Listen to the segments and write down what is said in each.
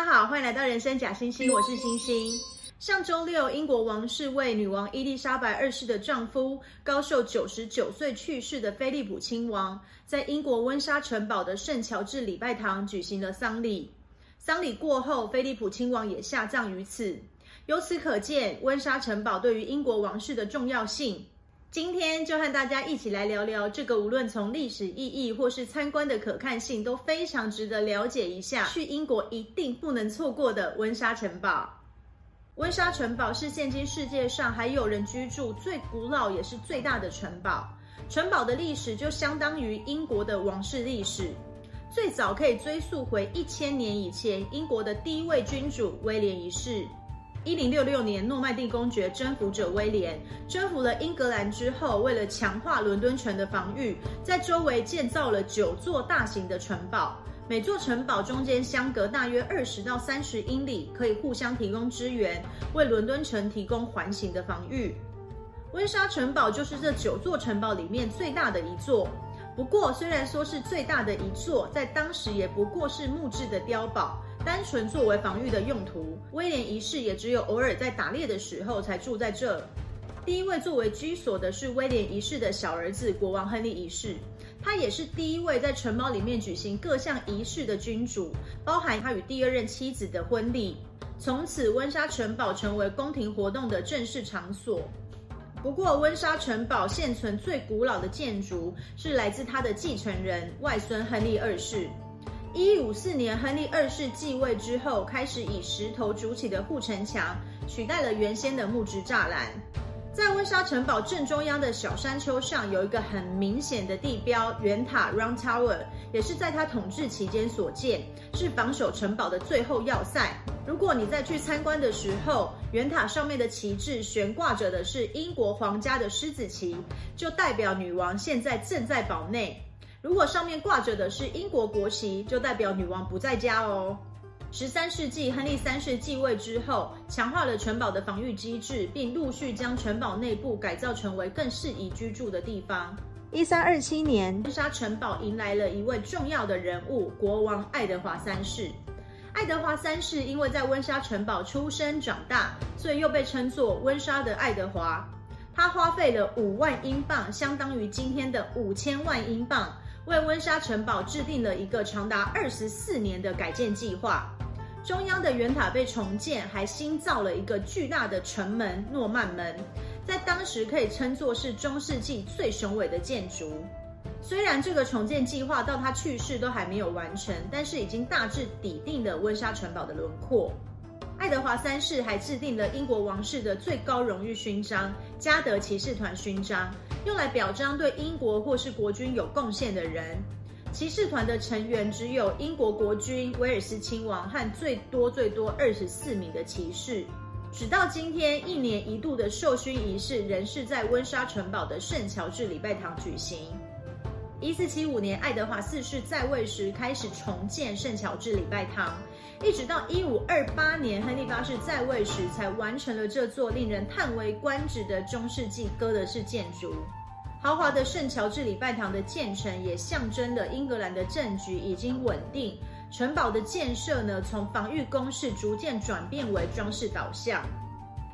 大家好，欢迎来到人生假星星，我是星星。上周六，英国王室为女王伊丽莎白二世的丈夫高寿九十九岁去世的菲利普亲王，在英国温莎城堡的圣乔治礼拜堂举行了丧礼。丧礼过后，菲利普亲王也下葬于此。由此可见，温莎城堡对于英国王室的重要性。今天就和大家一起来聊聊这个无论从历史意义或是参观的可看性都非常值得了解一下，去英国一定不能错过的温莎城堡。温莎城堡是现今世界上还有人居住最古老也是最大的城堡。城堡的历史就相当于英国的王室历史，最早可以追溯回一千年以前，英国的第一位君主威廉一世。一零六六年，诺曼底公爵征服者威廉征服了英格兰之后，为了强化伦敦城的防御，在周围建造了九座大型的城堡，每座城堡中间相隔大约二十到三十英里，可以互相提供支援，为伦敦城提供环形的防御。温莎城堡就是这九座城堡里面最大的一座。不过，虽然说是最大的一座，在当时也不过是木质的碉堡。单纯作为防御的用途，威廉一世也只有偶尔在打猎的时候才住在这。第一位作为居所的是威廉一世的小儿子国王亨利一世，他也是第一位在城堡里面举行各项仪式的君主，包含他与第二任妻子的婚礼。从此，温莎城堡成为宫廷活动的正式场所。不过，温莎城堡现存最古老的建筑是来自他的继承人外孙亨利二世。一五四年，亨利二世继位之后，开始以石头筑起的护城墙取代了原先的木质栅栏。在温莎城堡正中央的小山丘上，有一个很明显的地标——圆塔 （Round Tower），也是在他统治期间所建，是防守城堡的最后要塞。如果你在去参观的时候，圆塔上面的旗帜悬挂着的是英国皇家的狮子旗，就代表女王现在正在堡内。如果上面挂着的是英国国旗，就代表女王不在家哦。十三世纪，亨利三世继位之后，强化了城堡的防御机制，并陆续将城堡内部改造成为更适宜居住的地方。一三二七年，温莎城堡迎来了一位重要的人物——国王爱德华三世。爱德华三世因为在温莎城堡出生长大，所以又被称作温莎的爱德华。他花费了五万英镑，相当于今天的五千万英镑。为温莎城堡制定了一个长达二十四年的改建计划，中央的圆塔被重建，还新造了一个巨大的城门——诺曼门，在当时可以称作是中世纪最雄伟的建筑。虽然这个重建计划到他去世都还没有完成，但是已经大致底定了温莎城堡的轮廓。爱德华三世还制定了英国王室的最高荣誉勋章——嘉德骑士团勋章，用来表彰对英国或是国军有贡献的人。骑士团的成员只有英国国君威尔斯亲王和最多最多二十四名的骑士。直到今天，一年一度的授勋仪式仍是在温莎城堡的圣乔治礼拜堂举行。一四七五年，爱德华四世在位时开始重建圣乔治礼拜堂，一直到一五二八年，亨利八世在位时才完成了这座令人叹为观止的中世纪哥德式建筑。豪华的圣乔治礼拜堂的建成，也象征了英格兰的政局已经稳定。城堡的建设呢，从防御工事逐渐转变为装饰导向。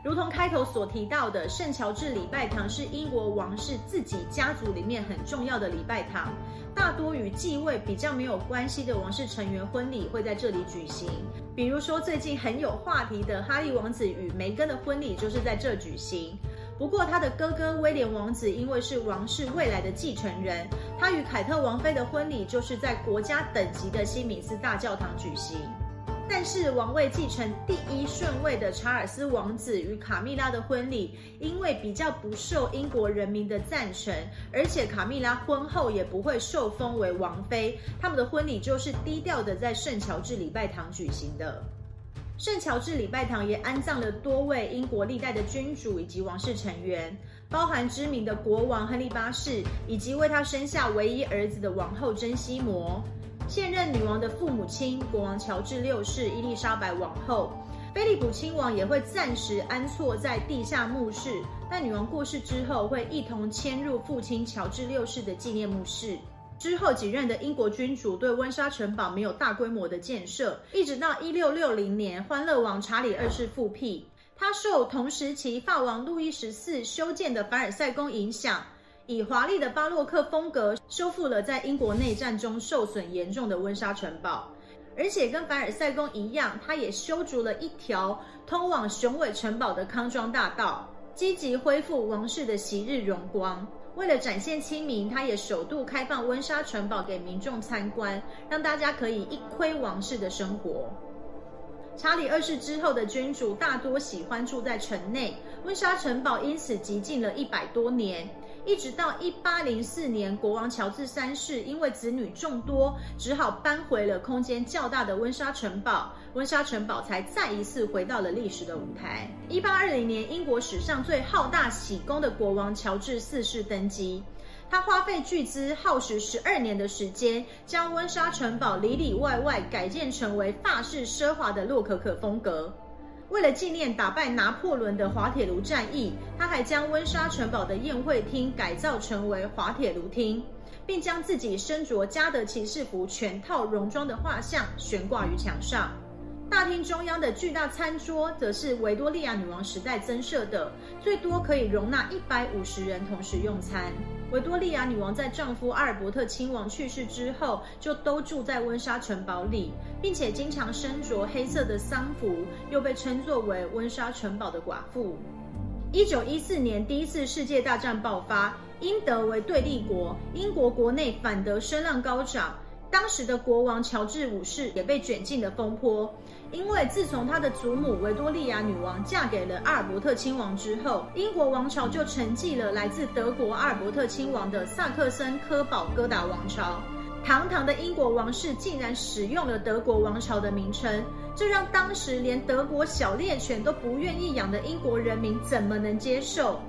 如同开头所提到的，圣乔治礼拜堂是英国王室自己家族里面很重要的礼拜堂，大多与继位比较没有关系的王室成员婚礼会在这里举行。比如说最近很有话题的哈利王子与梅根的婚礼就是在这举行。不过他的哥哥威廉王子因为是王室未来的继承人，他与凯特王妃的婚礼就是在国家等级的西敏寺大教堂举行。但是王位继承第一顺位的查尔斯王子与卡蜜拉的婚礼，因为比较不受英国人民的赞成，而且卡蜜拉婚后也不会受封为王妃，他们的婚礼就是低调的在圣乔治礼拜堂举行的。圣乔治礼拜堂也安葬了多位英国历代的君主以及王室成员，包含知名的国王亨利八世，以及为他生下唯一儿子的王后珍西摩。现任女王的父母亲，国王乔治六世、伊丽莎白王后，菲利普亲王也会暂时安坐在地下墓室，但女王过世之后会一同迁入父亲乔治六世的纪念墓室。之后几任的英国君主对温莎城堡没有大规模的建设，一直到一六六零年，欢乐王查理二世复辟，他受同时期法王路易十四修建的凡尔赛宫影响，以华丽的巴洛克风格修复了在英国内战中受损严重的温莎城堡。而且跟凡尔赛宫一样，它也修筑了一条通往雄伟城堡的康庄大道，积极恢复王室的昔日荣光。为了展现亲民，他也首度开放温莎城堡给民众参观，让大家可以一窥王室的生活。查理二世之后的君主大多喜欢住在城内，温莎城堡因此寂静了一百多年。一直到一八零四年，国王乔治三世因为子女众多，只好搬回了空间较大的温莎城堡，温莎城堡才再一次回到了历史的舞台。一八二零年，英国史上最好大喜功的国王乔治四世登基，他花费巨资，耗时十二年的时间，将温莎城堡里里外外改建成为法式奢华的洛可可风格。为了纪念打败拿破仑的滑铁卢战役，他还将温莎城堡的宴会厅改造成为滑铁卢厅，并将自己身着嘉德骑士服全套戎装的画像悬挂于墙上。大厅中央的巨大餐桌则是维多利亚女王时代增设的，最多可以容纳一百五十人同时用餐。维多利亚女王在丈夫阿尔伯特亲王去世之后，就都住在温莎城堡里，并且经常身着黑色的丧服，又被称作为温莎城堡的寡妇。一九一四年，第一次世界大战爆发，英德为对立国，英国国内反德声浪高涨。当时的国王乔治五世也被卷进了风波，因为自从他的祖母维多利亚女王嫁给了阿尔伯特亲王之后，英国王朝就承继了来自德国阿尔伯特亲王的萨克森科堡哥达王朝。堂堂的英国王室竟然使用了德国王朝的名称，这让当时连德国小猎犬都不愿意养的英国人民怎么能接受？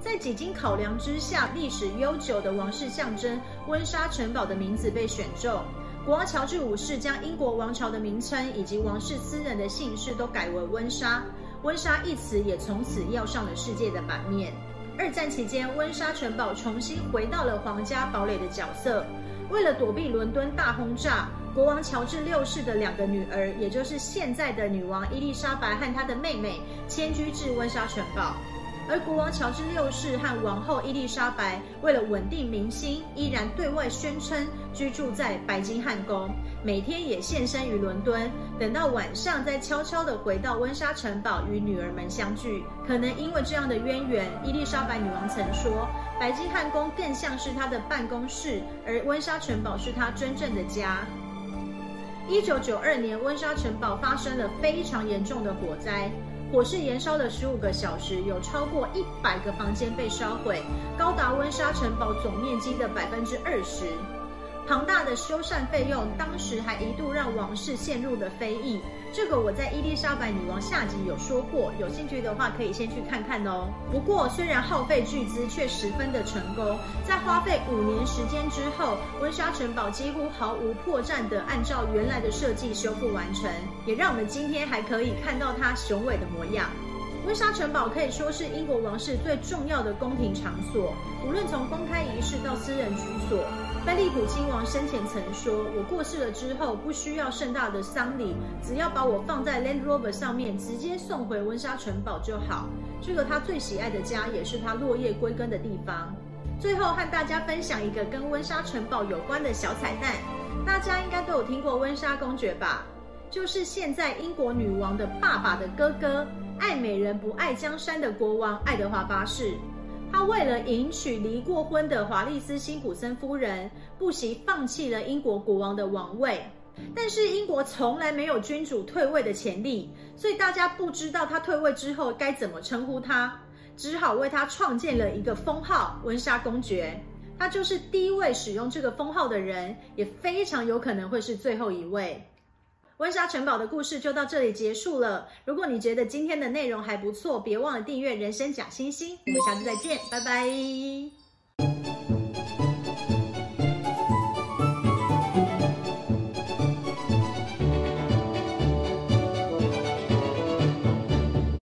在几经考量之下，历史悠久的王室象征温莎城堡的名字被选中。国王乔治五世将英国王朝的名称以及王室私人的姓氏都改为温莎，温莎一词也从此要上了世界的版面。二战期间，温莎城堡重新回到了皇家堡垒的角色。为了躲避伦敦大轰炸，国王乔治六世的两个女儿，也就是现在的女王伊丽莎白和她的妹妹，迁居至温莎城堡。而国王乔治六世和王后伊丽莎白为了稳定民心，依然对外宣称居住在白金汉宫，每天也现身于伦敦。等到晚上，再悄悄地回到温莎城堡与女儿们相聚。可能因为这样的渊源，伊丽莎白女王曾说，白金汉宫更像是她的办公室，而温莎城堡是她真正的家。一九九二年，温莎城堡发生了非常严重的火灾。火势延烧了十五个小时，有超过一百个房间被烧毁，高达温莎城堡总面积的百分之二十。庞大的修缮费用，当时还一度让王室陷入了非议。这个我在伊丽莎白女王下集有说过，有兴趣的话可以先去看看哦。不过，虽然耗费巨资，却十分的成功。在花费五年时间之后，温莎城堡几乎毫无破绽的按照原来的设计修复完成，也让我们今天还可以看到它雄伟的模样。温莎城堡可以说是英国王室最重要的宫廷场所，无论从公开仪式到私人居所。菲利普亲王生前曾说：“我过世了之后，不需要盛大的丧礼，只要把我放在 Land Rover 上面，直接送回温莎城堡就好。”这个他最喜爱的家，也是他落叶归根的地方。最后和大家分享一个跟温莎城堡有关的小彩蛋，大家应该都有听过温莎公爵吧？就是现在英国女王的爸爸的哥哥。爱美人不爱江山的国王爱德华八世，他为了迎娶离过婚的华丽丝辛普森夫人，不惜放弃了英国国王的王位。但是英国从来没有君主退位的潜力，所以大家不知道他退位之后该怎么称呼他，只好为他创建了一个封号——温莎公爵。他就是第一位使用这个封号的人，也非常有可能会是最后一位。温莎城堡的故事就到这里结束了。如果你觉得今天的内容还不错，别忘了订阅《人生假惺惺》。我们下次再见，拜拜。